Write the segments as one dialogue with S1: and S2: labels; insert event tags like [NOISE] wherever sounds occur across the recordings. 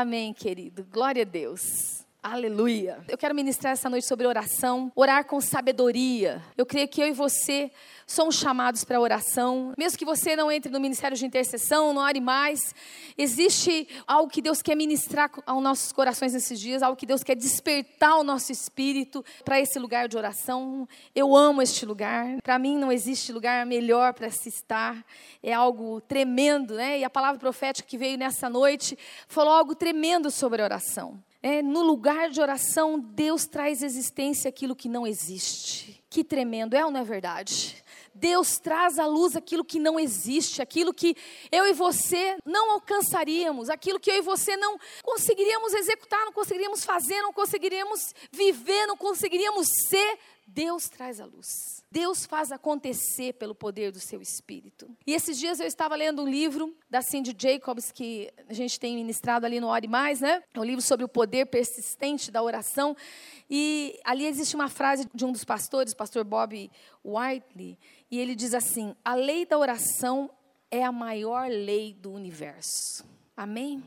S1: Amém, querido. Glória a Deus. Aleluia. Eu quero ministrar essa noite sobre oração, orar com sabedoria. Eu creio que eu e você somos chamados para oração. Mesmo que você não entre no ministério de intercessão, não ore mais, existe algo que Deus quer ministrar aos nossos corações nesses dias, algo que Deus quer despertar o nosso espírito para esse lugar de oração. Eu amo este lugar. Para mim não existe lugar melhor para se estar. É algo tremendo, né? E a palavra profética que veio nessa noite falou algo tremendo sobre a oração. É, no lugar de oração, Deus traz existência aquilo que não existe. Que tremendo, é ou não é verdade? Deus traz à luz aquilo que não existe, aquilo que eu e você não alcançaríamos, aquilo que eu e você não conseguiríamos executar, não conseguiríamos fazer, não conseguiríamos viver, não conseguiríamos ser. Deus traz à luz. Deus faz acontecer pelo poder do seu espírito. E esses dias eu estava lendo um livro da Cindy Jacobs que a gente tem ministrado ali no Ore Mais, né? É um livro sobre o poder persistente da oração. E ali existe uma frase de um dos pastores, o pastor Bob Whiteley, e ele diz assim: "A lei da oração é a maior lei do universo". Amém?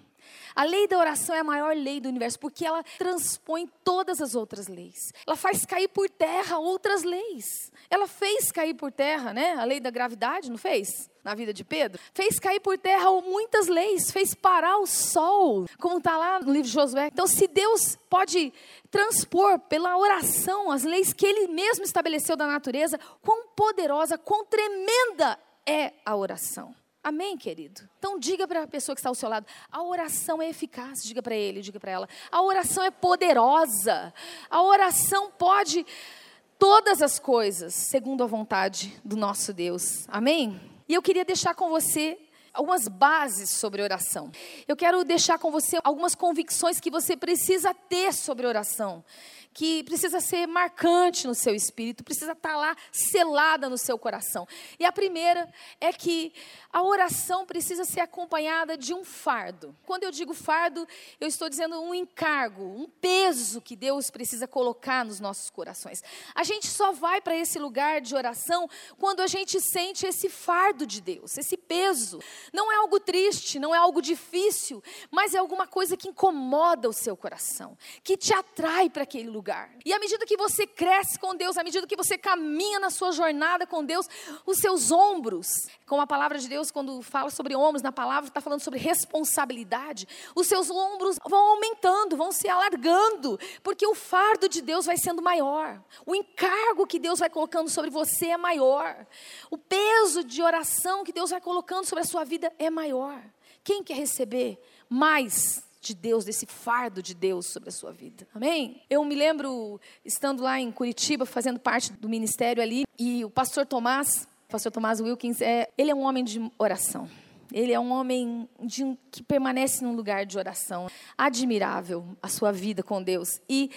S1: A lei da oração é a maior lei do universo, porque ela transpõe todas as outras leis. Ela faz cair por terra outras leis. Ela fez cair por terra, né? A lei da gravidade, não fez? Na vida de Pedro. Fez cair por terra muitas leis, fez parar o sol, como está lá no livro de Josué. Então, se Deus pode transpor pela oração as leis que ele mesmo estabeleceu da natureza, quão poderosa, quão tremenda é a oração. Amém, querido? Então diga para a pessoa que está ao seu lado: a oração é eficaz. Diga para ele, diga para ela: a oração é poderosa. A oração pode todas as coisas, segundo a vontade do nosso Deus. Amém? E eu queria deixar com você algumas bases sobre oração. Eu quero deixar com você algumas convicções que você precisa ter sobre oração que precisa ser marcante no seu espírito, precisa estar lá selada no seu coração. E a primeira é que a oração precisa ser acompanhada de um fardo. Quando eu digo fardo, eu estou dizendo um encargo, um peso que Deus precisa colocar nos nossos corações. A gente só vai para esse lugar de oração quando a gente sente esse fardo de Deus, esse peso. Não é algo triste, não é algo difícil, mas é alguma coisa que incomoda o seu coração, que te atrai para aquele lugar lugar. E à medida que você cresce com Deus, à medida que você caminha na sua jornada com Deus, os seus ombros, como a palavra de Deus, quando fala sobre ombros, na palavra está falando sobre responsabilidade, os seus ombros vão aumentando, vão se alargando, porque o fardo de Deus vai sendo maior, o encargo que Deus vai colocando sobre você é maior, o peso de oração que Deus vai colocando sobre a sua vida é maior. Quem quer receber mais de Deus, desse fardo de Deus sobre a sua vida. Amém? Eu me lembro estando lá em Curitiba, fazendo parte do ministério ali, e o pastor Tomás, pastor Tomás Wilkins, é, ele é um homem de oração. Ele é um homem de, que permanece num lugar de oração. Admirável a sua vida com Deus. E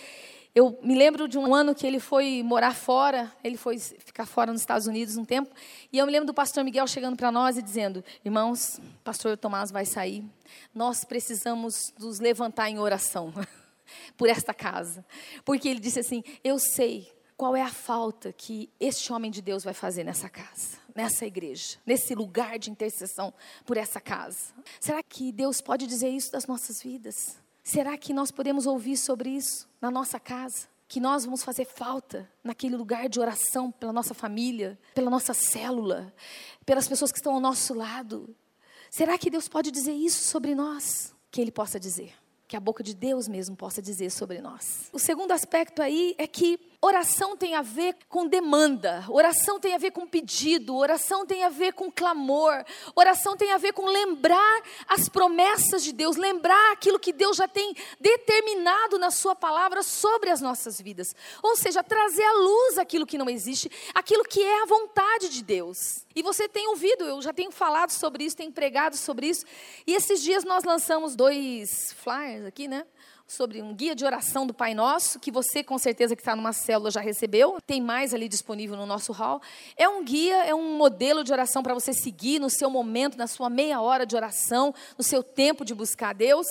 S1: eu me lembro de um ano que ele foi morar fora, ele foi ficar fora nos Estados Unidos um tempo, e eu me lembro do pastor Miguel chegando para nós e dizendo: Irmãos, pastor Tomás vai sair, nós precisamos nos levantar em oração [LAUGHS] por esta casa. Porque ele disse assim: Eu sei qual é a falta que este homem de Deus vai fazer nessa casa, nessa igreja, nesse lugar de intercessão por essa casa. Será que Deus pode dizer isso das nossas vidas? Será que nós podemos ouvir sobre isso na nossa casa? Que nós vamos fazer falta naquele lugar de oração pela nossa família, pela nossa célula, pelas pessoas que estão ao nosso lado. Será que Deus pode dizer isso sobre nós? Que Ele possa dizer, que a boca de Deus mesmo possa dizer sobre nós. O segundo aspecto aí é que Oração tem a ver com demanda, oração tem a ver com pedido, oração tem a ver com clamor, oração tem a ver com lembrar as promessas de Deus, lembrar aquilo que Deus já tem determinado na Sua palavra sobre as nossas vidas. Ou seja, trazer à luz aquilo que não existe, aquilo que é a vontade de Deus. E você tem ouvido, eu já tenho falado sobre isso, tenho pregado sobre isso. E esses dias nós lançamos dois flyers aqui, né? Sobre um guia de oração do Pai Nosso, que você com certeza que está numa célula já recebeu, tem mais ali disponível no nosso hall. É um guia, é um modelo de oração para você seguir no seu momento, na sua meia hora de oração, no seu tempo de buscar a Deus.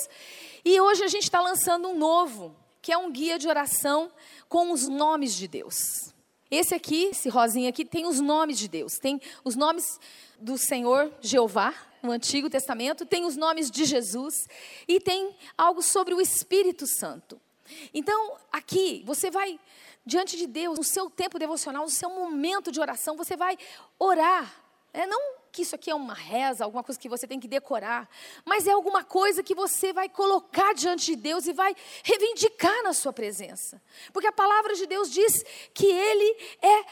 S1: E hoje a gente está lançando um novo, que é um guia de oração com os nomes de Deus. Esse aqui, esse rosinha aqui, tem os nomes de Deus, tem os nomes do Senhor Jeová, no Antigo Testamento, tem os nomes de Jesus e tem algo sobre o Espírito Santo. Então, aqui, você vai diante de Deus, no seu tempo devocional, no seu momento de oração, você vai orar. É, não que isso aqui é uma reza, alguma coisa que você tem que decorar, mas é alguma coisa que você vai colocar diante de Deus e vai reivindicar na sua presença. Porque a palavra de Deus diz que Ele é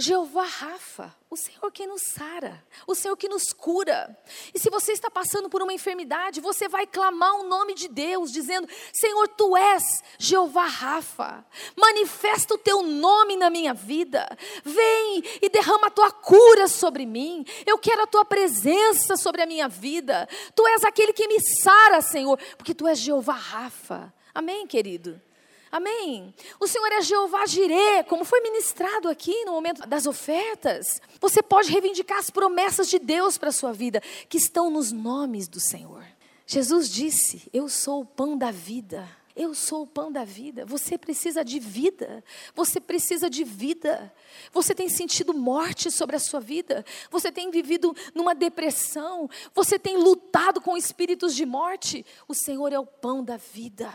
S1: Jeová Rafa, o Senhor que nos sara, o Senhor que nos cura. E se você está passando por uma enfermidade, você vai clamar o nome de Deus, dizendo: Senhor, tu és Jeová Rafa, manifesta o teu nome na minha vida, vem e derrama a tua cura sobre mim. Eu quero a tua presença sobre a minha vida. Tu és aquele que me sara, Senhor, porque tu és Jeová Rafa. Amém, querido? Amém. O Senhor é Jeová Jirê, como foi ministrado aqui no momento das ofertas. Você pode reivindicar as promessas de Deus para a sua vida, que estão nos nomes do Senhor. Jesus disse: Eu sou o pão da vida. Eu sou o pão da vida. Você precisa de vida. Você precisa de vida. Você tem sentido morte sobre a sua vida. Você tem vivido numa depressão. Você tem lutado com espíritos de morte. O Senhor é o pão da vida.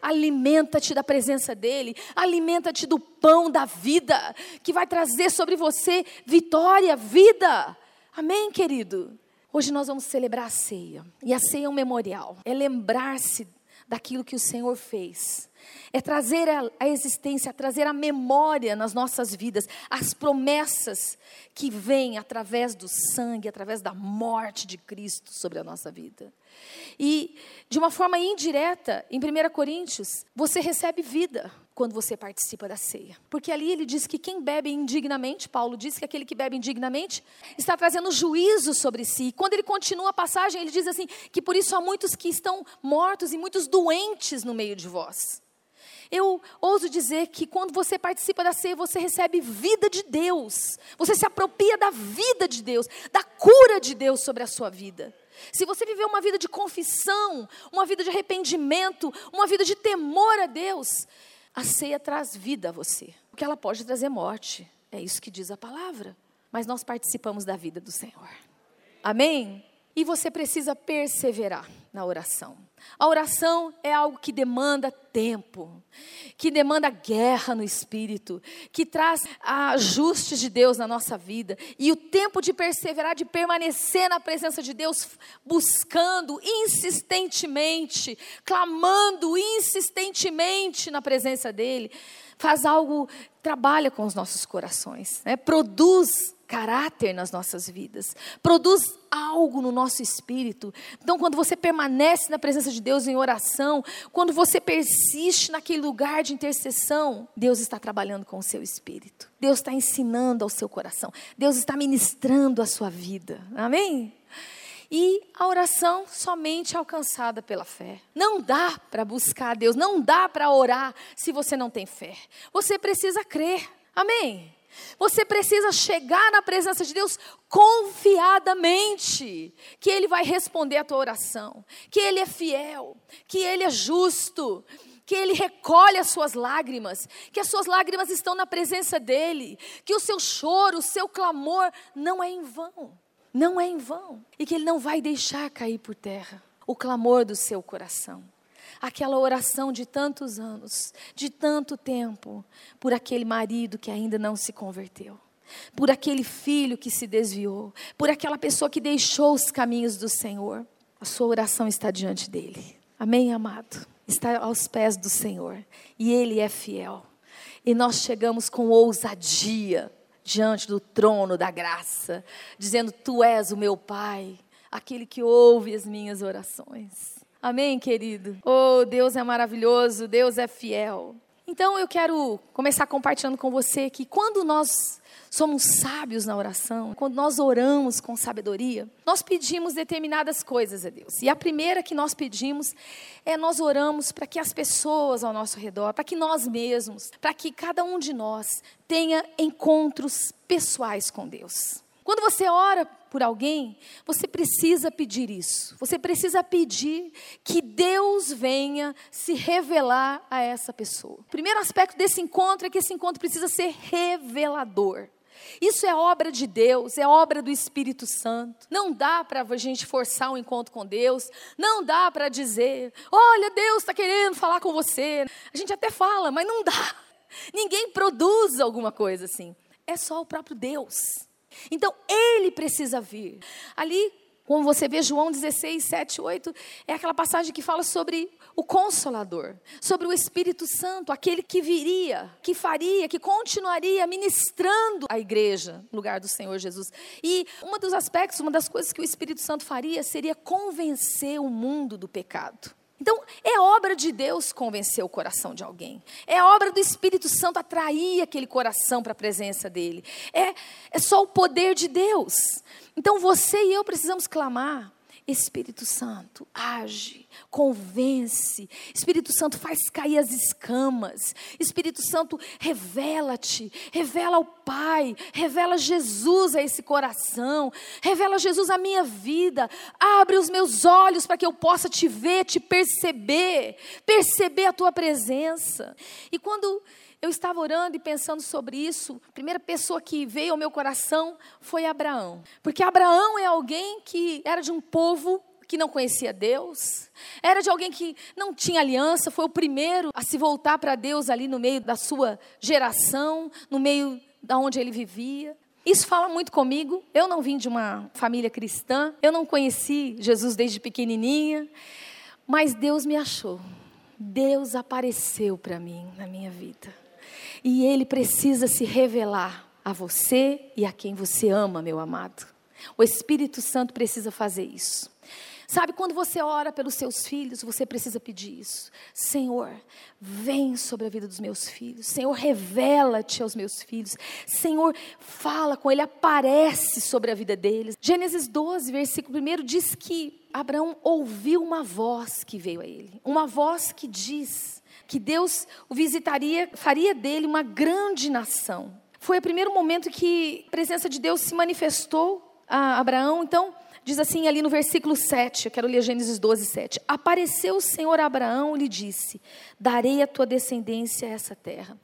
S1: Alimenta-te da presença dEle, alimenta-te do pão da vida, que vai trazer sobre você vitória, vida. Amém, querido? Hoje nós vamos celebrar a ceia, e a ceia é um memorial, é lembrar-se daquilo que o Senhor fez é trazer a, existência, trazer a memória nas nossas vidas, as promessas que vêm através do sangue, através da morte de Cristo sobre a nossa vida. E de uma forma indireta, em 1 Coríntios, você recebe vida quando você participa da ceia. Porque ali ele diz que quem bebe indignamente, Paulo diz que aquele que bebe indignamente está trazendo juízo sobre si. E quando ele continua a passagem, ele diz assim: que por isso há muitos que estão mortos e muitos doentes no meio de vós. Eu ouso dizer que quando você participa da ceia, você recebe vida de Deus. Você se apropria da vida de Deus, da cura de Deus sobre a sua vida. Se você viver uma vida de confissão, uma vida de arrependimento, uma vida de temor a Deus, a ceia traz vida a você. Porque ela pode trazer morte. É isso que diz a palavra. Mas nós participamos da vida do Senhor. Amém? E você precisa perseverar na oração. A oração é algo que demanda tempo, que demanda guerra no espírito, que traz ajustes de Deus na nossa vida. E o tempo de perseverar, de permanecer na presença de Deus, buscando insistentemente, clamando insistentemente na presença dEle, faz algo, trabalha com os nossos corações, né? produz caráter nas nossas vidas, produz algo no nosso espírito. Então, quando você permanece na presença de Deus em oração, quando você persiste naquele lugar de intercessão, Deus está trabalhando com o seu espírito. Deus está ensinando ao seu coração. Deus está ministrando a sua vida. Amém? E a oração somente alcançada pela fé. Não dá para buscar a Deus, não dá para orar se você não tem fé. Você precisa crer. Amém? Você precisa chegar na presença de Deus confiadamente, que Ele vai responder a tua oração, que Ele é fiel, que Ele é justo, que Ele recolhe as suas lágrimas, que as suas lágrimas estão na presença dEle, que o seu choro, o seu clamor não é em vão, não é em vão, e que Ele não vai deixar cair por terra o clamor do seu coração aquela oração de tantos anos, de tanto tempo, por aquele marido que ainda não se converteu, por aquele filho que se desviou, por aquela pessoa que deixou os caminhos do Senhor. A sua oração está diante dele. Amém, amado? Está aos pés do Senhor e ele é fiel. E nós chegamos com ousadia diante do trono da graça, dizendo: Tu és o meu Pai, aquele que ouve as minhas orações. Amém, querido? Oh, Deus é maravilhoso, Deus é fiel. Então eu quero começar compartilhando com você que quando nós somos sábios na oração, quando nós oramos com sabedoria, nós pedimos determinadas coisas a Deus. E a primeira que nós pedimos é nós oramos para que as pessoas ao nosso redor, para que nós mesmos, para que cada um de nós tenha encontros pessoais com Deus. Quando você ora por alguém, você precisa pedir isso. Você precisa pedir que Deus venha se revelar a essa pessoa. O primeiro aspecto desse encontro é que esse encontro precisa ser revelador. Isso é obra de Deus, é obra do Espírito Santo. Não dá para a gente forçar um encontro com Deus, não dá para dizer, olha, Deus está querendo falar com você. A gente até fala, mas não dá. [LAUGHS] Ninguém produz alguma coisa assim. É só o próprio Deus. Então, Ele precisa vir. Ali, como você vê, João 16, 7, 8, é aquela passagem que fala sobre o Consolador, sobre o Espírito Santo, aquele que viria, que faria, que continuaria ministrando a igreja no lugar do Senhor Jesus. E um dos aspectos, uma das coisas que o Espírito Santo faria seria convencer o mundo do pecado. Então, é obra de Deus convencer o coração de alguém. É obra do Espírito Santo atrair aquele coração para a presença dele. É, é só o poder de Deus. Então, você e eu precisamos clamar Espírito Santo, age, convence. Espírito Santo, faz cair as escamas. Espírito Santo, revela-te, revela ao Pai, revela Jesus a esse coração, revela Jesus a minha vida. Abre os meus olhos para que eu possa te ver, te perceber, perceber a tua presença. E quando eu estava orando e pensando sobre isso. A primeira pessoa que veio ao meu coração foi Abraão. Porque Abraão é alguém que era de um povo que não conhecia Deus, era de alguém que não tinha aliança, foi o primeiro a se voltar para Deus ali no meio da sua geração, no meio da onde ele vivia. Isso fala muito comigo. Eu não vim de uma família cristã, eu não conheci Jesus desde pequenininha, mas Deus me achou. Deus apareceu para mim na minha vida. E ele precisa se revelar a você e a quem você ama, meu amado. O Espírito Santo precisa fazer isso. Sabe, quando você ora pelos seus filhos, você precisa pedir isso. Senhor, vem sobre a vida dos meus filhos. Senhor, revela-te aos meus filhos. Senhor, fala com ele, aparece sobre a vida deles. Gênesis 12, versículo 1 diz que Abraão ouviu uma voz que veio a ele. Uma voz que diz: que Deus o visitaria, faria dele uma grande nação. Foi o primeiro momento que a presença de Deus se manifestou a Abraão. Então, diz assim ali no versículo 7, eu quero ler Gênesis 12, 7. Apareceu o Senhor a Abraão e lhe disse: Darei a tua descendência essa terra.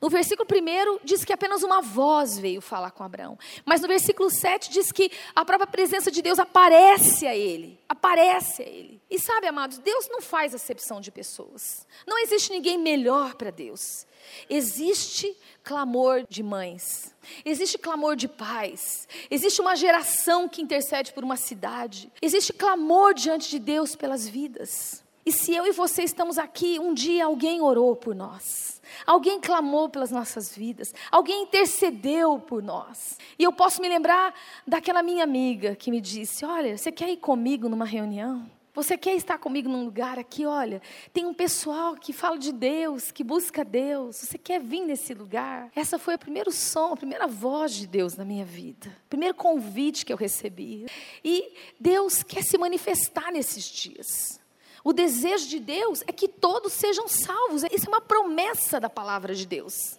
S1: No versículo 1 diz que apenas uma voz veio falar com Abraão. Mas no versículo 7 diz que a própria presença de Deus aparece a ele. Aparece a ele. E sabe, amados, Deus não faz acepção de pessoas. Não existe ninguém melhor para Deus. Existe clamor de mães, existe clamor de pais, existe uma geração que intercede por uma cidade, existe clamor diante de Deus pelas vidas. E se eu e você estamos aqui, um dia alguém orou por nós. Alguém clamou pelas nossas vidas, alguém intercedeu por nós. E eu posso me lembrar daquela minha amiga que me disse: Olha, você quer ir comigo numa reunião? Você quer estar comigo num lugar aqui? Olha, tem um pessoal que fala de Deus, que busca Deus. Você quer vir nesse lugar? Essa foi o primeiro som, a primeira voz de Deus na minha vida. O primeiro convite que eu recebi. E Deus quer se manifestar nesses dias. O desejo de Deus é que todos sejam salvos. Isso é uma promessa da palavra de Deus.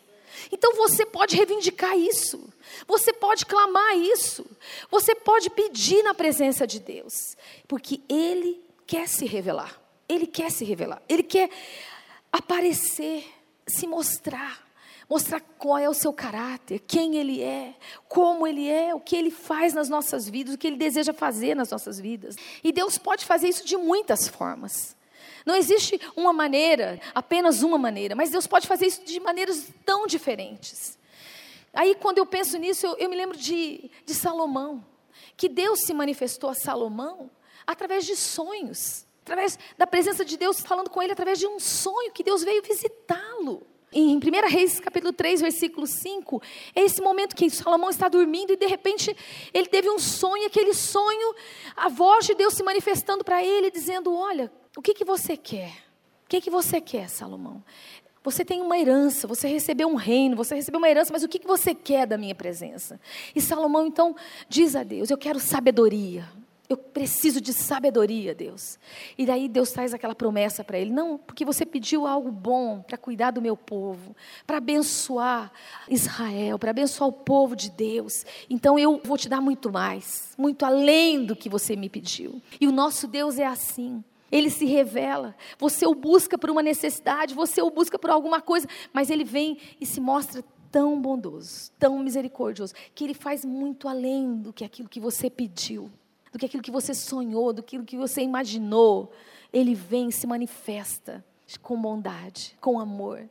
S1: Então você pode reivindicar isso. Você pode clamar isso. Você pode pedir na presença de Deus, porque ele quer se revelar. Ele quer se revelar. Ele quer aparecer, se mostrar mostrar qual é o seu caráter, quem ele é, como ele é, o que ele faz nas nossas vidas, o que ele deseja fazer nas nossas vidas. E Deus pode fazer isso de muitas formas. Não existe uma maneira, apenas uma maneira, mas Deus pode fazer isso de maneiras tão diferentes. Aí, quando eu penso nisso, eu, eu me lembro de, de Salomão, que Deus se manifestou a Salomão através de sonhos, através da presença de Deus falando com ele através de um sonho que Deus veio visitá-lo. Em 1 Reis, capítulo 3, versículo 5, é esse momento que Salomão está dormindo e de repente ele teve um sonho, aquele sonho, a voz de Deus se manifestando para ele, dizendo: Olha, o que, que você quer? O que, que você quer, Salomão? Você tem uma herança, você recebeu um reino, você recebeu uma herança, mas o que, que você quer da minha presença? E Salomão então diz a Deus: Eu quero sabedoria, eu preciso de sabedoria, Deus. E daí Deus traz aquela promessa para ele: não, porque você pediu algo bom para cuidar do meu povo, para abençoar Israel, para abençoar o povo de Deus. Então eu vou te dar muito mais, muito além do que você me pediu. E o nosso Deus é assim. Ele se revela. Você o busca por uma necessidade, você o busca por alguma coisa, mas ele vem e se mostra tão bondoso, tão misericordioso, que Ele faz muito além do que aquilo que você pediu, do que aquilo que você sonhou, do que você imaginou. Ele vem e se manifesta com bondade, com amor.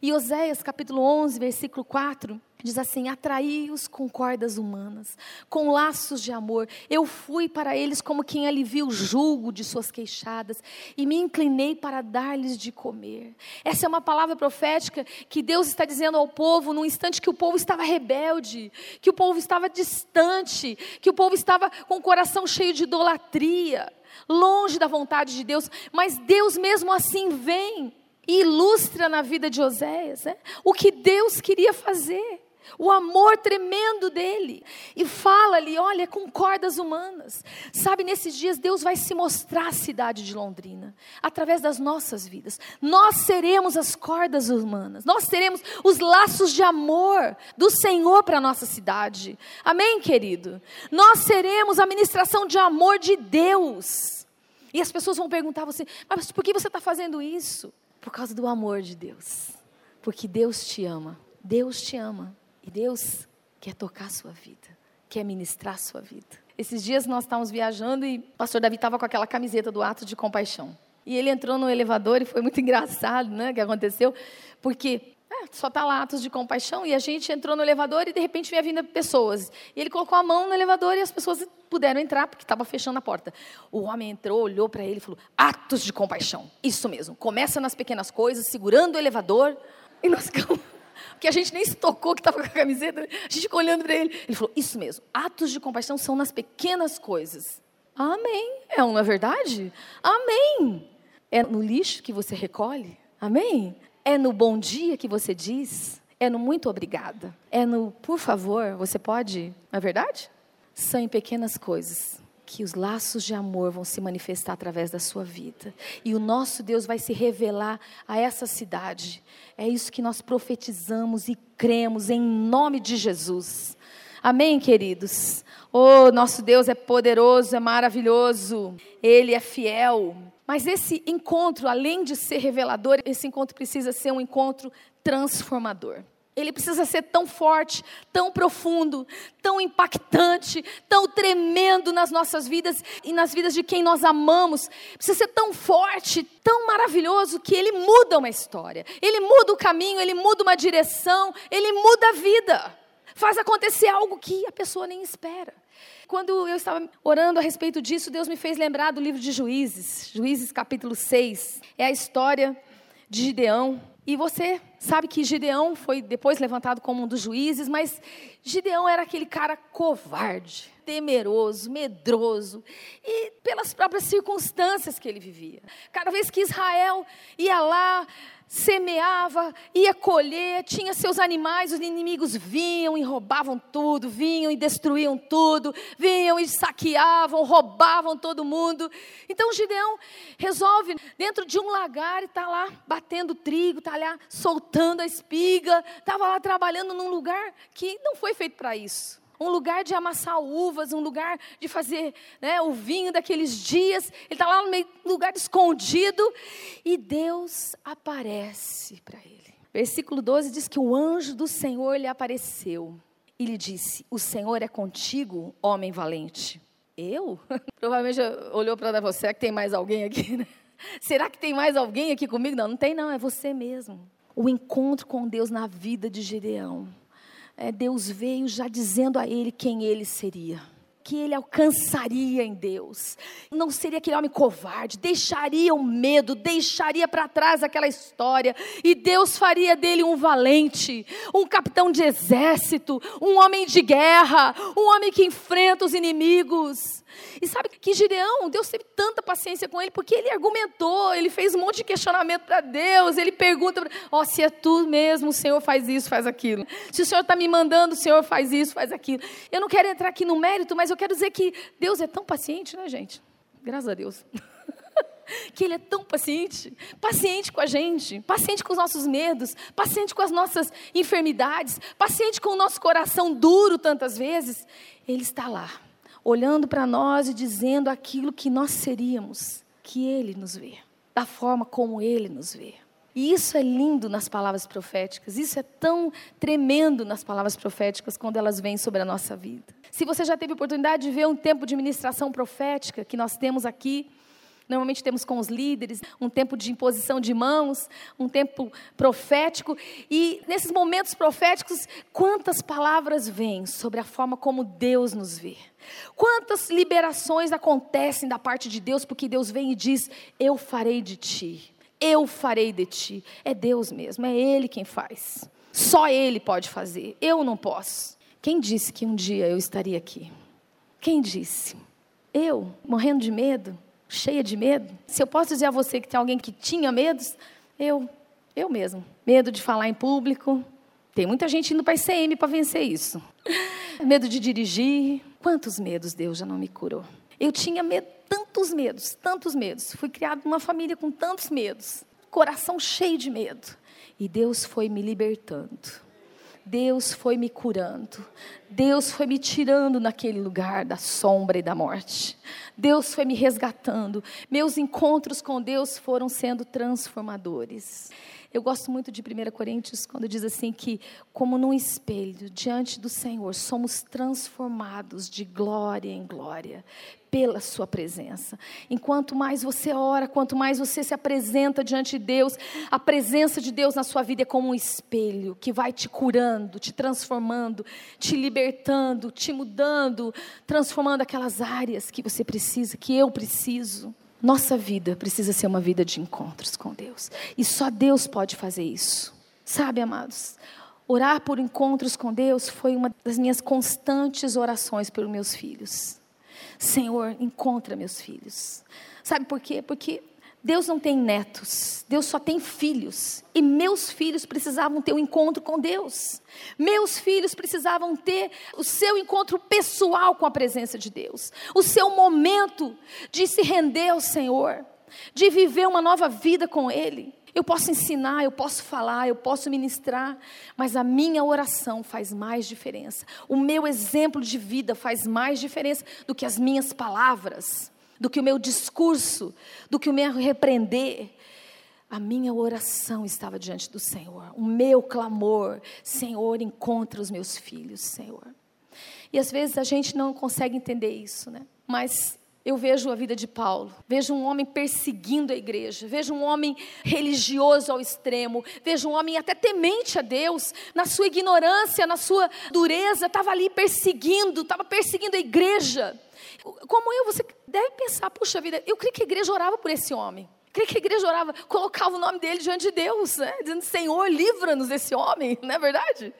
S1: E Oséias capítulo 11, versículo 4, diz assim: Atraí-os com cordas humanas, com laços de amor. Eu fui para eles como quem alivia o jugo de suas queixadas e me inclinei para dar-lhes de comer. Essa é uma palavra profética que Deus está dizendo ao povo num instante que o povo estava rebelde, que o povo estava distante, que o povo estava com o coração cheio de idolatria, longe da vontade de Deus, mas Deus mesmo assim vem e ilustra na vida de Oséias né, o que Deus queria fazer. O amor tremendo dele. E fala ali, olha, com cordas humanas. Sabe, nesses dias Deus vai se mostrar a cidade de Londrina, através das nossas vidas. Nós seremos as cordas humanas. Nós seremos os laços de amor do Senhor para a nossa cidade. Amém, querido? Nós seremos a ministração de amor de Deus. E as pessoas vão perguntar você, mas por que você está fazendo isso? Por causa do amor de Deus. Porque Deus te ama. Deus te ama. E Deus quer tocar a sua vida. Quer ministrar a sua vida. Esses dias nós estávamos viajando e o pastor Davi estava com aquela camiseta do ato de compaixão. E ele entrou no elevador e foi muito [LAUGHS] engraçado, né, que aconteceu, porque é, só está lá atos de compaixão e a gente entrou no elevador e de repente vinha vindo pessoas. E ele colocou a mão no elevador e as pessoas puderam entrar porque estava fechando a porta. O homem entrou, olhou para ele e falou: atos de compaixão. Isso mesmo. Começa nas pequenas coisas, segurando o elevador. E nós ficamos. Porque a gente nem se tocou que estava com a camiseta, a gente ficou olhando para ele. Ele falou: Isso mesmo, atos de compaixão são nas pequenas coisas. Amém. É uma verdade? Amém. É no lixo que você recolhe? Amém. É no bom dia que você diz? É no muito obrigada? É no por favor, você pode? Não é verdade? São em pequenas coisas que os laços de amor vão se manifestar através da sua vida. E o nosso Deus vai se revelar a essa cidade. É isso que nós profetizamos e cremos em nome de Jesus. Amém, queridos? Oh, nosso Deus é poderoso, é maravilhoso, Ele é fiel. Mas esse encontro, além de ser revelador, esse encontro precisa ser um encontro transformador. Ele precisa ser tão forte, tão profundo, tão impactante, tão tremendo nas nossas vidas e nas vidas de quem nós amamos. Precisa ser tão forte, tão maravilhoso que ele muda uma história. Ele muda o caminho, ele muda uma direção, ele muda a vida. Faz acontecer algo que a pessoa nem espera. Quando eu estava orando a respeito disso, Deus me fez lembrar do livro de Juízes, Juízes capítulo 6. É a história de Gideão. E você sabe que Gideão foi depois levantado como um dos juízes, mas Gideão era aquele cara covarde, temeroso, medroso, e pelas próprias circunstâncias que ele vivia. Cada vez que Israel ia lá, semeava, ia colher, tinha seus animais, os inimigos vinham e roubavam tudo, vinham e destruíam tudo, vinham e saqueavam, roubavam todo mundo. Então Gideão resolve, dentro de um lagar, está lá batendo trigo, está lá soltando a espiga, estava lá trabalhando num lugar que não foi feito para isso um lugar de amassar uvas, um lugar de fazer né, o vinho daqueles dias. Ele está lá no meio, lugar escondido e Deus aparece para ele. Versículo 12 diz que o anjo do Senhor lhe apareceu e lhe disse: O Senhor é contigo, homem valente. Eu? [LAUGHS] Provavelmente olhou para você, que tem mais alguém aqui, né? Será que tem mais alguém aqui comigo? Não, não tem não, é você mesmo. O encontro com Deus na vida de Gideão é, Deus veio já dizendo a ele quem ele seria. Que ele alcançaria em Deus, não seria aquele homem covarde, deixaria o medo, deixaria para trás aquela história, e Deus faria dele um valente, um capitão de exército, um homem de guerra, um homem que enfrenta os inimigos. E sabe que Gideão, Deus teve tanta paciência com ele, porque ele argumentou, ele fez um monte de questionamento para Deus, ele pergunta, ó, oh, se é tu mesmo, o Senhor faz isso, faz aquilo. Se o Senhor está me mandando, o Senhor faz isso, faz aquilo. Eu não quero entrar aqui no mérito, mas eu quero dizer que Deus é tão paciente, né, gente? Graças a Deus. [LAUGHS] que Ele é tão paciente, paciente com a gente, paciente com os nossos medos, paciente com as nossas enfermidades, paciente com o nosso coração duro tantas vezes. Ele está lá olhando para nós e dizendo aquilo que nós seríamos, que Ele nos vê, da forma como Ele nos vê. E isso é lindo nas palavras proféticas, isso é tão tremendo nas palavras proféticas quando elas vêm sobre a nossa vida. Se você já teve oportunidade de ver um tempo de ministração profética que nós temos aqui, Normalmente temos com os líderes um tempo de imposição de mãos, um tempo profético. E nesses momentos proféticos, quantas palavras vêm sobre a forma como Deus nos vê? Quantas liberações acontecem da parte de Deus, porque Deus vem e diz: Eu farei de ti, eu farei de ti. É Deus mesmo, é Ele quem faz. Só Ele pode fazer, eu não posso. Quem disse que um dia eu estaria aqui? Quem disse? Eu, morrendo de medo? cheia de medo. Se eu posso dizer a você que tem alguém que tinha medos, eu, eu mesmo. Medo de falar em público. Tem muita gente indo para a ICM para vencer isso. medo de dirigir. Quantos medos Deus já não me curou? Eu tinha medo, tantos medos, tantos medos. Fui criado numa família com tantos medos. Coração cheio de medo. E Deus foi me libertando. Deus foi me curando. Deus foi me tirando naquele lugar da sombra e da morte. Deus foi me resgatando. Meus encontros com Deus foram sendo transformadores. Eu gosto muito de 1 Coríntios, quando diz assim que, como num espelho, diante do Senhor, somos transformados de glória em glória, pela Sua presença. Enquanto mais você ora, quanto mais você se apresenta diante de Deus, a presença de Deus na sua vida é como um espelho que vai te curando, te transformando, te libertando, te mudando, transformando aquelas áreas que você precisa, que eu preciso. Nossa vida precisa ser uma vida de encontros com Deus. E só Deus pode fazer isso. Sabe, amados? Orar por encontros com Deus foi uma das minhas constantes orações pelos meus filhos. Senhor, encontra meus filhos. Sabe por quê? Porque Deus não tem netos, Deus só tem filhos. E meus filhos precisavam ter um encontro com Deus. Meus filhos precisavam ter o seu encontro pessoal com a presença de Deus. O seu momento de se render ao Senhor, de viver uma nova vida com Ele. Eu posso ensinar, eu posso falar, eu posso ministrar, mas a minha oração faz mais diferença. O meu exemplo de vida faz mais diferença do que as minhas palavras do que o meu discurso, do que o meu repreender. A minha oração estava diante do Senhor, o meu clamor, Senhor, encontra os meus filhos, Senhor. E às vezes a gente não consegue entender isso, né? Mas eu vejo a vida de Paulo, vejo um homem perseguindo a igreja, vejo um homem religioso ao extremo, vejo um homem até temente a Deus, na sua ignorância, na sua dureza, estava ali perseguindo, estava perseguindo a igreja. Como eu, você deve pensar, puxa vida, eu creio que a igreja orava por esse homem. Creio que a igreja orava, colocava o nome dele diante de Deus, né? dizendo: Senhor, livra-nos desse homem, [LAUGHS] não é verdade?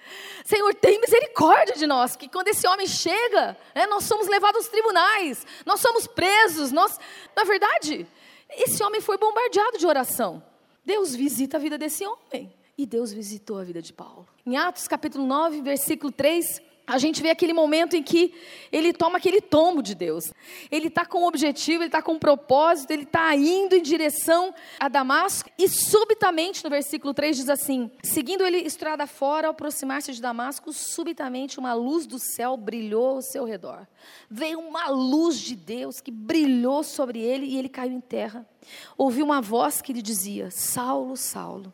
S1: Senhor, tem misericórdia de nós, que quando esse homem chega, né, nós somos levados aos tribunais, nós somos presos, nós, não é verdade? Esse homem foi bombardeado de oração. Deus visita a vida desse homem. E Deus visitou a vida de Paulo. Em Atos capítulo 9, versículo 3, a gente vê aquele momento em que ele toma aquele tombo de Deus. Ele está com um objetivo, ele está com um propósito, ele está indo em direção a Damasco. E subitamente, no versículo 3 diz assim: Seguindo ele estrada fora, ao aproximar-se de Damasco, subitamente uma luz do céu brilhou ao seu redor. Veio uma luz de Deus que brilhou sobre ele e ele caiu em terra. Ouviu uma voz que lhe dizia: Saulo, Saulo,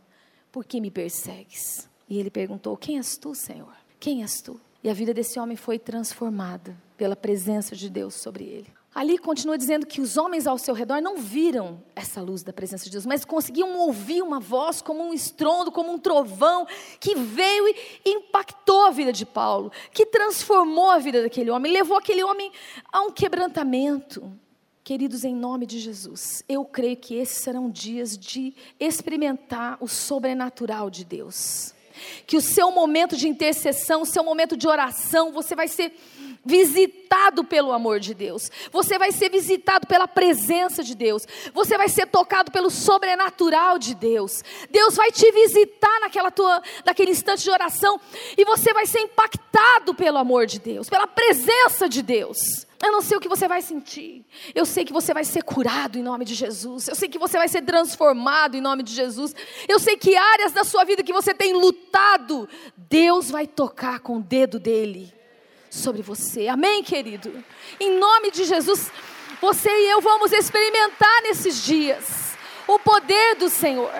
S1: por que me persegues? E ele perguntou: Quem és tu, Senhor? Quem és tu? E a vida desse homem foi transformada pela presença de Deus sobre ele. Ali continua dizendo que os homens ao seu redor não viram essa luz da presença de Deus, mas conseguiam ouvir uma voz como um estrondo, como um trovão, que veio e impactou a vida de Paulo, que transformou a vida daquele homem, levou aquele homem a um quebrantamento. Queridos, em nome de Jesus, eu creio que esses serão dias de experimentar o sobrenatural de Deus que o seu momento de intercessão, o seu momento de oração, você vai ser visitado pelo amor de Deus. Você vai ser visitado pela presença de Deus. Você vai ser tocado pelo sobrenatural de Deus. Deus vai te visitar naquela tua, naquele instante de oração e você vai ser impactado pelo amor de Deus, pela presença de Deus. Eu não sei o que você vai sentir. Eu sei que você vai ser curado em nome de Jesus. Eu sei que você vai ser transformado em nome de Jesus. Eu sei que áreas da sua vida que você tem lutado, Deus vai tocar com o dedo dele sobre você. Amém, querido? Em nome de Jesus, você e eu vamos experimentar nesses dias o poder do Senhor.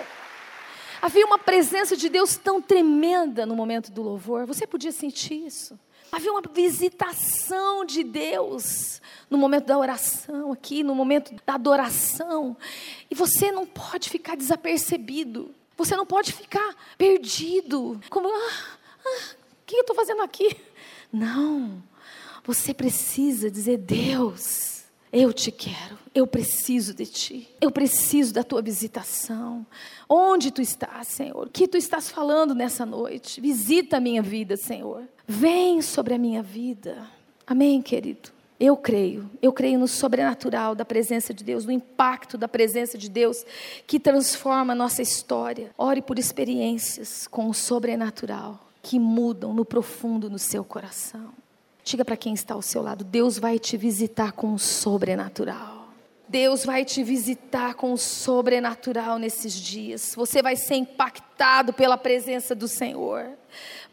S1: Havia uma presença de Deus tão tremenda no momento do louvor. Você podia sentir isso. Havia uma visitação de Deus no momento da oração aqui, no momento da adoração. E você não pode ficar desapercebido. Você não pode ficar perdido. Como, ah, ah, o que eu estou fazendo aqui? Não. Você precisa dizer, Deus, eu te quero, eu preciso de ti, eu preciso da tua visitação. Onde tu estás, Senhor? O que tu estás falando nessa noite? Visita a minha vida, Senhor. Vem sobre a minha vida. Amém, querido? Eu creio, eu creio no sobrenatural da presença de Deus, no impacto da presença de Deus que transforma a nossa história. Ore por experiências com o sobrenatural que mudam no profundo no seu coração. Diga para quem está ao seu lado: Deus vai te visitar com o sobrenatural. Deus vai te visitar com o sobrenatural nesses dias. Você vai ser impactado pela presença do Senhor.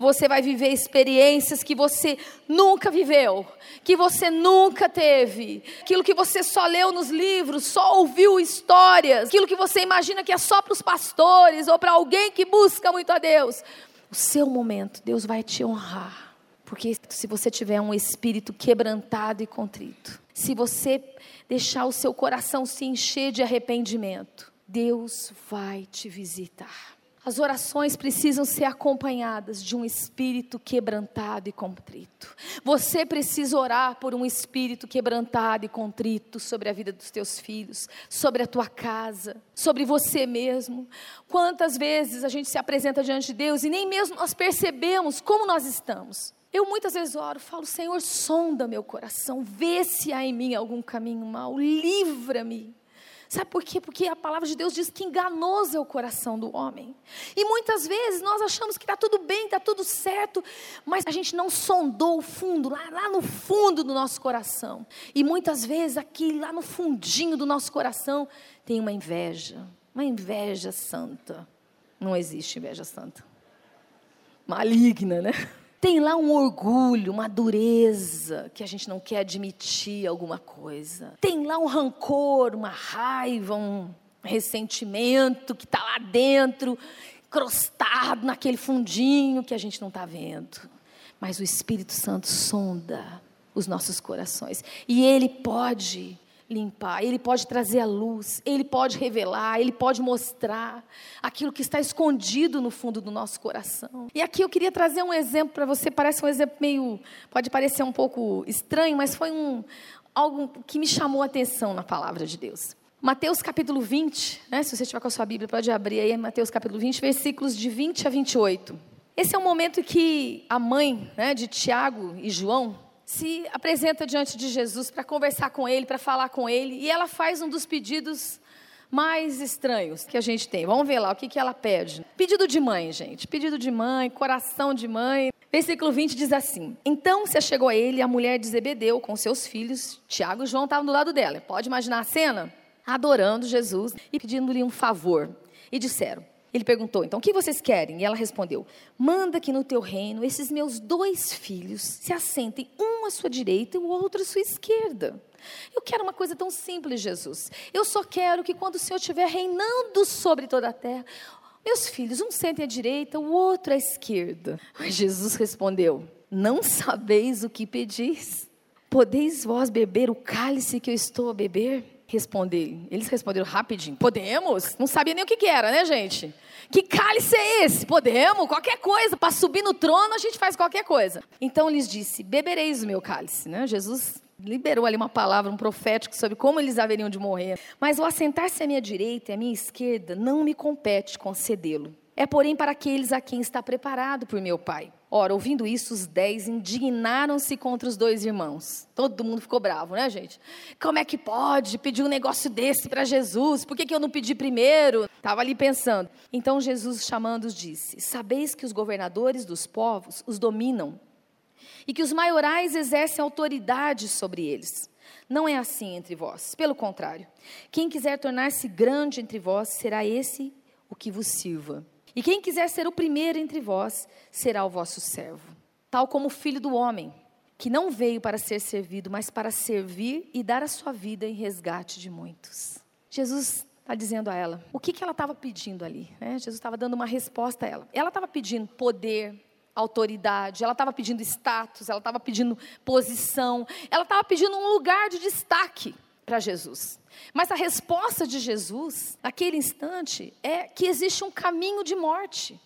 S1: Você vai viver experiências que você nunca viveu, que você nunca teve. Aquilo que você só leu nos livros, só ouviu histórias, aquilo que você imagina que é só para os pastores ou para alguém que busca muito a Deus. O seu momento, Deus vai te honrar porque se você tiver um espírito quebrantado e contrito, se você deixar o seu coração se encher de arrependimento, Deus vai te visitar. As orações precisam ser acompanhadas de um espírito quebrantado e contrito. Você precisa orar por um espírito quebrantado e contrito sobre a vida dos teus filhos, sobre a tua casa, sobre você mesmo. Quantas vezes a gente se apresenta diante de Deus e nem mesmo nós percebemos como nós estamos. Eu muitas vezes oro, falo, Senhor, sonda meu coração, vê se há em mim algum caminho mau, livra-me. Sabe por quê? Porque a palavra de Deus diz que enganoso é o coração do homem. E muitas vezes nós achamos que está tudo bem, está tudo certo, mas a gente não sondou o fundo, lá, lá no fundo do nosso coração. E muitas vezes aqui, lá no fundinho do nosso coração, tem uma inveja, uma inveja santa. Não existe inveja santa. Maligna, né? [LAUGHS] Tem lá um orgulho, uma dureza que a gente não quer admitir alguma coisa. Tem lá um rancor, uma raiva, um ressentimento que está lá dentro, crostado naquele fundinho que a gente não está vendo. Mas o Espírito Santo sonda os nossos corações e ele pode limpar, Ele pode trazer a luz, Ele pode revelar, Ele pode mostrar aquilo que está escondido no fundo do nosso coração. E aqui eu queria trazer um exemplo para você, parece um exemplo meio, pode parecer um pouco estranho, mas foi um, algo que me chamou a atenção na palavra de Deus. Mateus capítulo 20, né, se você estiver com a sua Bíblia, pode abrir aí, Mateus capítulo 20, versículos de 20 a 28. Esse é o momento que a mãe né, de Tiago e João, se apresenta diante de Jesus para conversar com ele, para falar com ele, e ela faz um dos pedidos mais estranhos que a gente tem. Vamos ver lá o que, que ela pede. Pedido de mãe, gente. Pedido de mãe, coração de mãe. Versículo 20 diz assim: Então se chegou a ele a mulher de Zebedeu com seus filhos, Tiago e João estavam do lado dela. Pode imaginar a cena? Adorando Jesus e pedindo-lhe um favor. E disseram: ele perguntou, então, o que vocês querem? E ela respondeu: Manda que no teu reino esses meus dois filhos se assentem, um à sua direita e o outro à sua esquerda. Eu quero uma coisa tão simples, Jesus. Eu só quero que quando o Senhor estiver reinando sobre toda a terra, meus filhos, um sentem à direita, o outro à esquerda. Mas Jesus respondeu: Não sabeis o que pedis? Podeis vós beber o cálice que eu estou a beber? Responder? Eles responderam rapidinho: Podemos? Não sabia nem o que, que era, né, gente? Que cálice é esse? Podemos? Qualquer coisa. Para subir no trono, a gente faz qualquer coisa. Então lhes disse: Bebereis o meu cálice. Né? Jesus liberou ali uma palavra, um profético sobre como eles haveriam de morrer. Mas o assentar-se à minha direita e à minha esquerda não me compete concedê-lo. É, porém, para aqueles a quem está preparado por meu Pai. Ora, ouvindo isso, os dez indignaram-se contra os dois irmãos. Todo mundo ficou bravo, né, gente? Como é que pode pedir um negócio desse para Jesus? Por que, que eu não pedi primeiro? Estava ali pensando. Então Jesus, chamando-os, disse: Sabeis que os governadores dos povos os dominam e que os maiorais exercem autoridade sobre eles. Não é assim entre vós. Pelo contrário, quem quiser tornar-se grande entre vós, será esse o que vos sirva. E quem quiser ser o primeiro entre vós, será o vosso servo. Tal como o filho do homem, que não veio para ser servido, mas para servir e dar a sua vida em resgate de muitos. Jesus está dizendo a ela. O que, que ela estava pedindo ali? Né? Jesus estava dando uma resposta a ela. Ela estava pedindo poder, autoridade, ela estava pedindo status, ela estava pedindo posição, ela estava pedindo um lugar de destaque para Jesus. Mas a resposta de Jesus, naquele instante, é que existe um caminho de morte.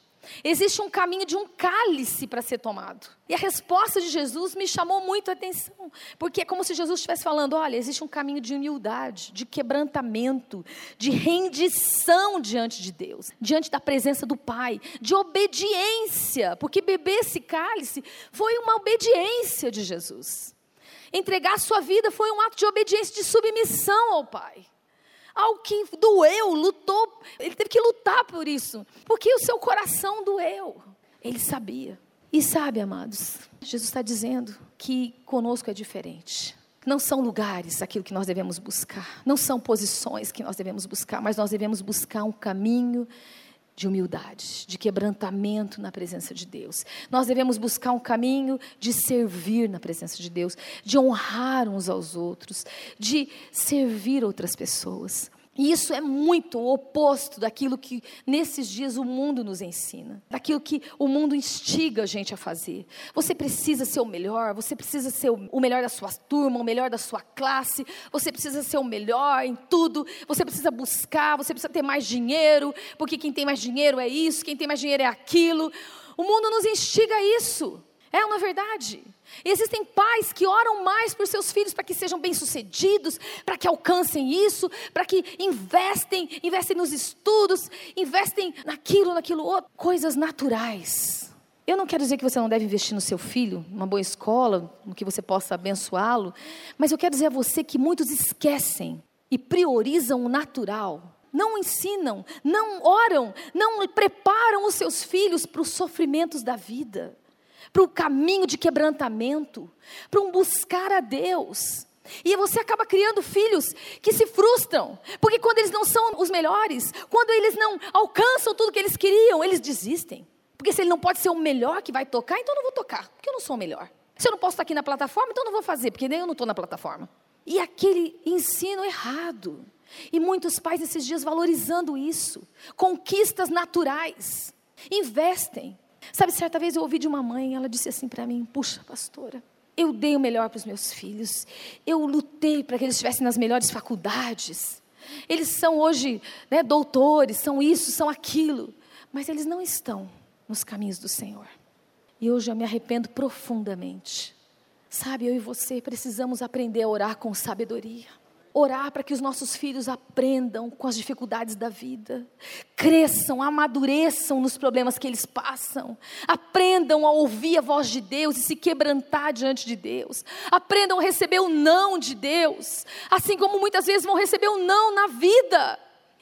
S1: Existe um caminho de um cálice para ser tomado. E a resposta de Jesus me chamou muito a atenção, porque é como se Jesus estivesse falando: olha, existe um caminho de humildade, de quebrantamento, de rendição diante de Deus, diante da presença do Pai, de obediência, porque beber esse cálice foi uma obediência de Jesus. Entregar sua vida foi um ato de obediência, de submissão ao Pai algo que doeu, lutou, ele teve que lutar por isso, porque o seu coração doeu. Ele sabia. E sabe, amados, Jesus está dizendo que conosco é diferente. Não são lugares aquilo que nós devemos buscar, não são posições que nós devemos buscar, mas nós devemos buscar um caminho de humildade, de quebrantamento na presença de Deus. Nós devemos buscar um caminho de servir na presença de Deus, de honrar uns aos outros, de servir outras pessoas. E isso é muito o oposto daquilo que nesses dias o mundo nos ensina, daquilo que o mundo instiga a gente a fazer. Você precisa ser o melhor, você precisa ser o melhor da sua turma, o melhor da sua classe, você precisa ser o melhor em tudo, você precisa buscar, você precisa ter mais dinheiro, porque quem tem mais dinheiro é isso, quem tem mais dinheiro é aquilo. O mundo nos instiga a isso. É uma verdade. E existem pais que oram mais por seus filhos para que sejam bem-sucedidos, para que alcancem isso, para que investem, investem nos estudos, investem naquilo, naquilo outro, coisas naturais. Eu não quero dizer que você não deve investir no seu filho, numa boa escola, no que você possa abençoá-lo, mas eu quero dizer a você que muitos esquecem e priorizam o natural não ensinam, não oram, não preparam os seus filhos para os sofrimentos da vida para um caminho de quebrantamento, para um buscar a Deus. E você acaba criando filhos que se frustram, porque quando eles não são os melhores, quando eles não alcançam tudo que eles queriam, eles desistem. Porque se ele não pode ser o melhor que vai tocar, então eu não vou tocar, porque eu não sou o melhor. Se eu não posso estar aqui na plataforma, então eu não vou fazer, porque nem eu não estou na plataforma. E aquele ensino errado. E muitos pais esses dias valorizando isso, conquistas naturais, investem Sabe, certa vez eu ouvi de uma mãe, ela disse assim para mim: Puxa, pastora, eu dei o melhor para os meus filhos, eu lutei para que eles estivessem nas melhores faculdades. Eles são hoje né, doutores, são isso, são aquilo, mas eles não estão nos caminhos do Senhor. E hoje eu me arrependo profundamente. Sabe, eu e você precisamos aprender a orar com sabedoria orar para que os nossos filhos aprendam com as dificuldades da vida, cresçam, amadureçam nos problemas que eles passam, aprendam a ouvir a voz de Deus e se quebrantar diante de Deus, aprendam a receber o não de Deus, assim como muitas vezes vão receber o não na vida.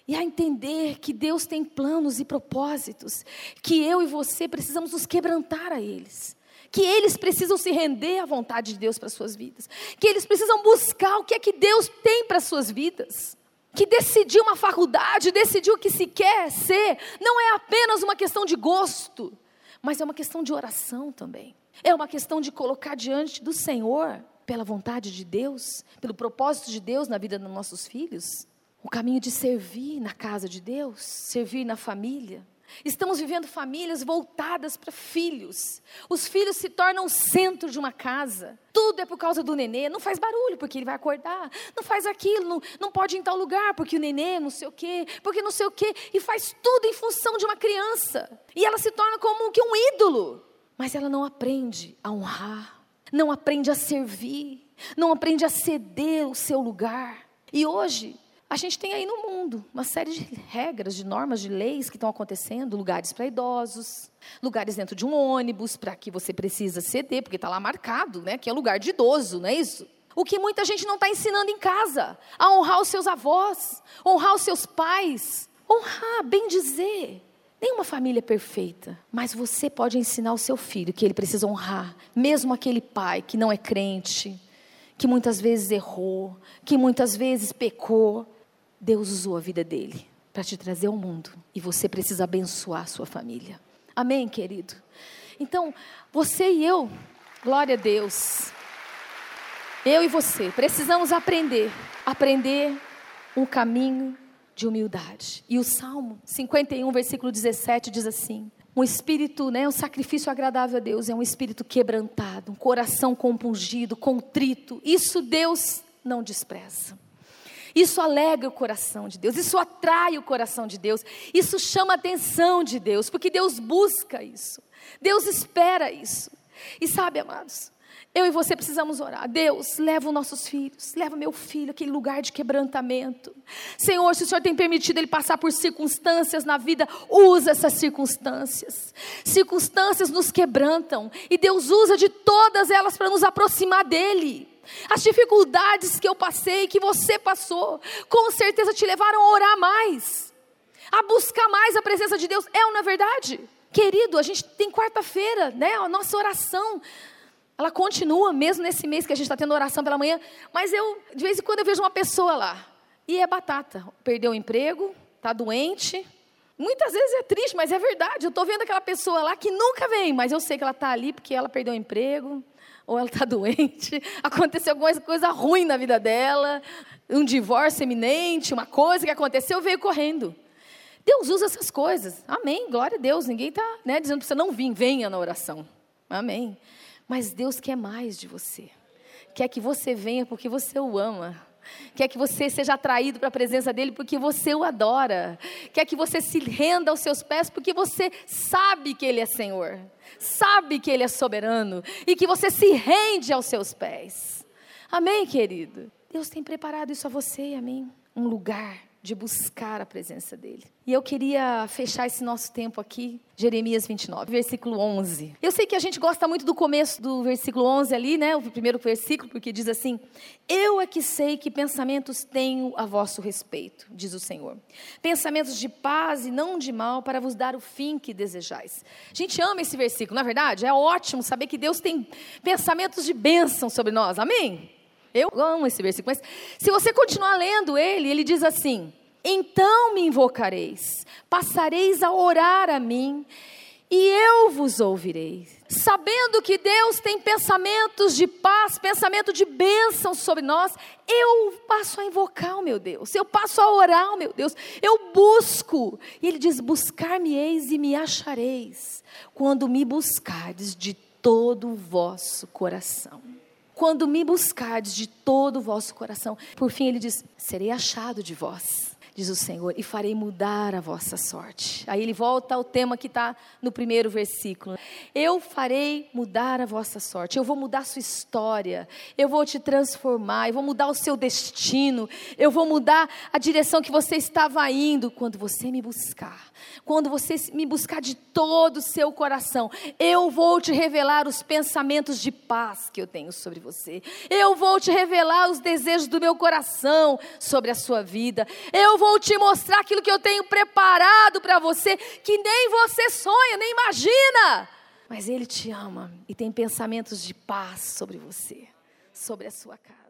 S1: E a entender que Deus tem planos e propósitos, que eu e você precisamos nos quebrantar a eles que eles precisam se render à vontade de Deus para suas vidas, que eles precisam buscar o que é que Deus tem para suas vidas. Que decidir uma faculdade, decidir o que se quer ser, não é apenas uma questão de gosto, mas é uma questão de oração também. É uma questão de colocar diante do Senhor, pela vontade de Deus, pelo propósito de Deus na vida dos nossos filhos, o caminho de servir na casa de Deus, servir na família, Estamos vivendo famílias voltadas para filhos. Os filhos se tornam o centro de uma casa. Tudo é por causa do nenê. Não faz barulho porque ele vai acordar. Não faz aquilo, não, não pode ir em tal lugar porque o nenê não sei o quê, porque não sei o quê. E faz tudo em função de uma criança. E ela se torna como que um ídolo. Mas ela não aprende a honrar, não aprende a servir, não aprende a ceder o seu lugar. E hoje, a gente tem aí no mundo uma série de regras, de normas, de leis que estão acontecendo, lugares para idosos, lugares dentro de um ônibus para que você precisa ceder, porque está lá marcado, né, que é lugar de idoso, não é isso? O que muita gente não está ensinando em casa, a honrar os seus avós, honrar os seus pais, honrar, bem dizer. Nenhuma família é perfeita, mas você pode ensinar o seu filho que ele precisa honrar, mesmo aquele pai que não é crente, que muitas vezes errou, que muitas vezes pecou, Deus usou a vida dele para te trazer ao mundo e você precisa abençoar a sua família. Amém, querido? Então, você e eu, glória a Deus. Eu e você precisamos aprender, aprender um caminho de humildade. E o Salmo 51, versículo 17 diz assim: um espírito, né, um sacrifício agradável a Deus é um espírito quebrantado, um coração compungido, contrito. Isso Deus não despreza. Isso alegra o coração de Deus, isso atrai o coração de Deus, isso chama a atenção de Deus, porque Deus busca isso, Deus espera isso. E sabe, amados, eu e você precisamos orar. Deus, leva os nossos filhos, leva meu filho aquele lugar de quebrantamento. Senhor, se o Senhor tem permitido ele passar por circunstâncias na vida, usa essas circunstâncias. Circunstâncias nos quebrantam e Deus usa de todas elas para nos aproximar dele. As dificuldades que eu passei, que você passou, com certeza te levaram a orar mais, a buscar mais a presença de Deus. É ou não é verdade? Querido, a gente tem quarta-feira, né? A nossa oração ela continua mesmo nesse mês que a gente está tendo oração pela manhã, mas eu, de vez em quando, eu vejo uma pessoa lá, e é batata. Perdeu o emprego, está doente. Muitas vezes é triste, mas é verdade. Eu estou vendo aquela pessoa lá que nunca vem, mas eu sei que ela está ali porque ela perdeu o emprego, ou ela está [LAUGHS] doente, aconteceu alguma coisa ruim na vida dela, um divórcio iminente, uma coisa que aconteceu, veio correndo. Deus usa essas coisas. Amém. Glória a Deus. Ninguém está né, dizendo para você não vir, venha na oração. Amém. Mas Deus quer mais de você. Quer que você venha porque você o ama. Quer que você seja atraído para a presença dele porque você o adora. Quer que você se renda aos seus pés porque você sabe que ele é Senhor. Sabe que ele é soberano e que você se rende aos seus pés. Amém, querido. Deus tem preparado isso a você, amém. Um lugar de buscar a presença dele. E eu queria fechar esse nosso tempo aqui, Jeremias 29, versículo 11. Eu sei que a gente gosta muito do começo do versículo 11 ali, né, o primeiro versículo, porque diz assim: Eu é que sei que pensamentos tenho a vosso respeito, diz o Senhor. Pensamentos de paz e não de mal, para vos dar o fim que desejais. A gente ama esse versículo, na é verdade? É ótimo saber que Deus tem pensamentos de bênção sobre nós, amém? Eu amo esse versículo, mas se você continuar lendo ele, ele diz assim: Então me invocareis, passareis a orar a mim, e eu vos ouvirei. Sabendo que Deus tem pensamentos de paz, pensamento de bênção sobre nós, eu passo a invocar o meu Deus, eu passo a orar o meu Deus, eu busco. E ele diz: Buscar-me-eis e me achareis, quando me buscardes de todo o vosso coração quando me buscardes de todo o vosso coração. Por fim, ele diz: serei achado de vós, diz o Senhor, e farei mudar a vossa sorte. Aí ele volta ao tema que está no primeiro versículo: Eu farei mudar a vossa sorte, eu vou mudar a sua história, eu vou te transformar, eu vou mudar o seu destino, eu vou mudar a direção que você estava indo quando você me buscar. Quando você me buscar de todo o seu coração, eu vou te revelar os pensamentos de paz que eu tenho sobre você. Eu vou te revelar os desejos do meu coração sobre a sua vida. Eu vou te mostrar aquilo que eu tenho preparado para você, que nem você sonha, nem imagina. Mas Ele te ama e tem pensamentos de paz sobre você, sobre a sua casa.